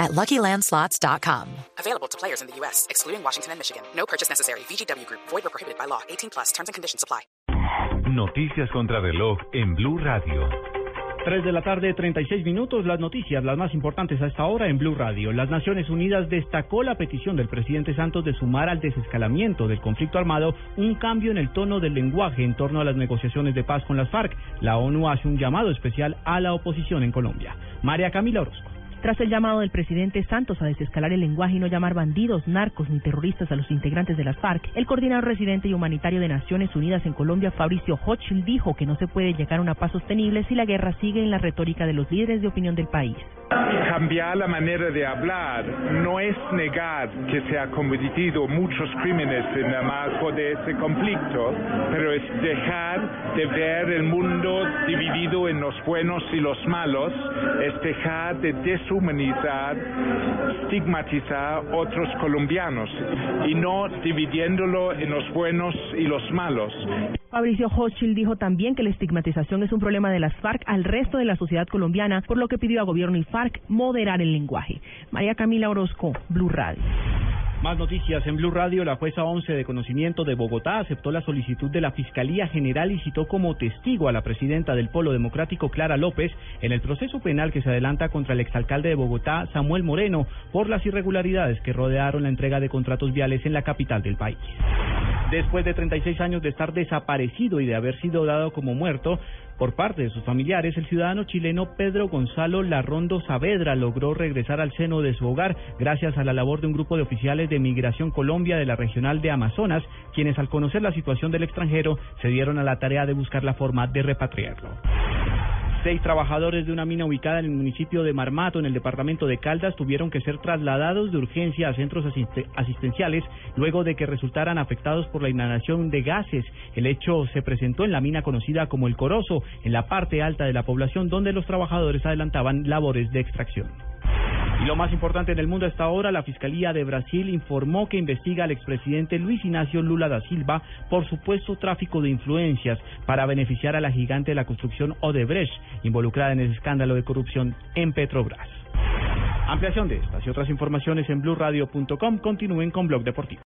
at LuckyLandSlots.com. Available to players in the U.S., excluding Washington and Michigan. No purchase necessary. VGW Group. Void or prohibited by law. 18 plus. Terms and conditions apply. Noticias contra reloj en Blue Radio. 3 de la tarde, 36 minutos. Las noticias, las más importantes a esta hora en Blue Radio. Las Naciones Unidas destacó la petición del presidente Santos de sumar al desescalamiento del conflicto armado un cambio en el tono del lenguaje en torno a las negociaciones de paz con las FARC. La ONU hace un llamado especial a la oposición en Colombia. María Camila Orozco. Tras el llamado del presidente Santos a desescalar el lenguaje y no llamar bandidos, narcos ni terroristas a los integrantes de las FARC, el coordinador residente y humanitario de Naciones Unidas en Colombia, Fabricio Hochschild, dijo que no se puede llegar a una paz sostenible si la guerra sigue en la retórica de los líderes de opinión del país. Cambiar la manera de hablar no es negar que se ha cometido muchos crímenes en el marco de ese conflicto, pero es dejar de ver el mundo dividido en los buenos y los malos, es dejar de deshumanizar, estigmatizar otros colombianos y no dividiéndolo en los buenos y los malos. Fabricio Hochschild dijo también que la estigmatización es un problema de las FARC al resto de la sociedad colombiana, por lo que pidió a gobierno y FARC moderar el lenguaje. María Camila Orozco, Blue Radio. Más noticias en Blue Radio. La jueza 11 de conocimiento de Bogotá aceptó la solicitud de la Fiscalía General y citó como testigo a la presidenta del Polo Democrático, Clara López, en el proceso penal que se adelanta contra el exalcalde de Bogotá, Samuel Moreno, por las irregularidades que rodearon la entrega de contratos viales en la capital del país. Después de 36 años de estar desaparecido y de haber sido dado como muerto por parte de sus familiares, el ciudadano chileno Pedro Gonzalo Larrondo Saavedra logró regresar al seno de su hogar gracias a la labor de un grupo de oficiales de Migración Colombia de la regional de Amazonas, quienes al conocer la situación del extranjero se dieron a la tarea de buscar la forma de repatriarlo. Seis trabajadores de una mina ubicada en el municipio de Marmato, en el departamento de Caldas, tuvieron que ser trasladados de urgencia a centros asistenciales luego de que resultaran afectados por la inhalación de gases. El hecho se presentó en la mina conocida como El Corozo, en la parte alta de la población, donde los trabajadores adelantaban labores de extracción. Y lo más importante en el mundo hasta ahora, la Fiscalía de Brasil informó que investiga al expresidente Luis Ignacio Lula da Silva por supuesto tráfico de influencias para beneficiar a la gigante de la construcción Odebrecht, involucrada en ese escándalo de corrupción en Petrobras. Ampliación de estas y otras informaciones en blueradio.com. Continúen con Blog Deportivo.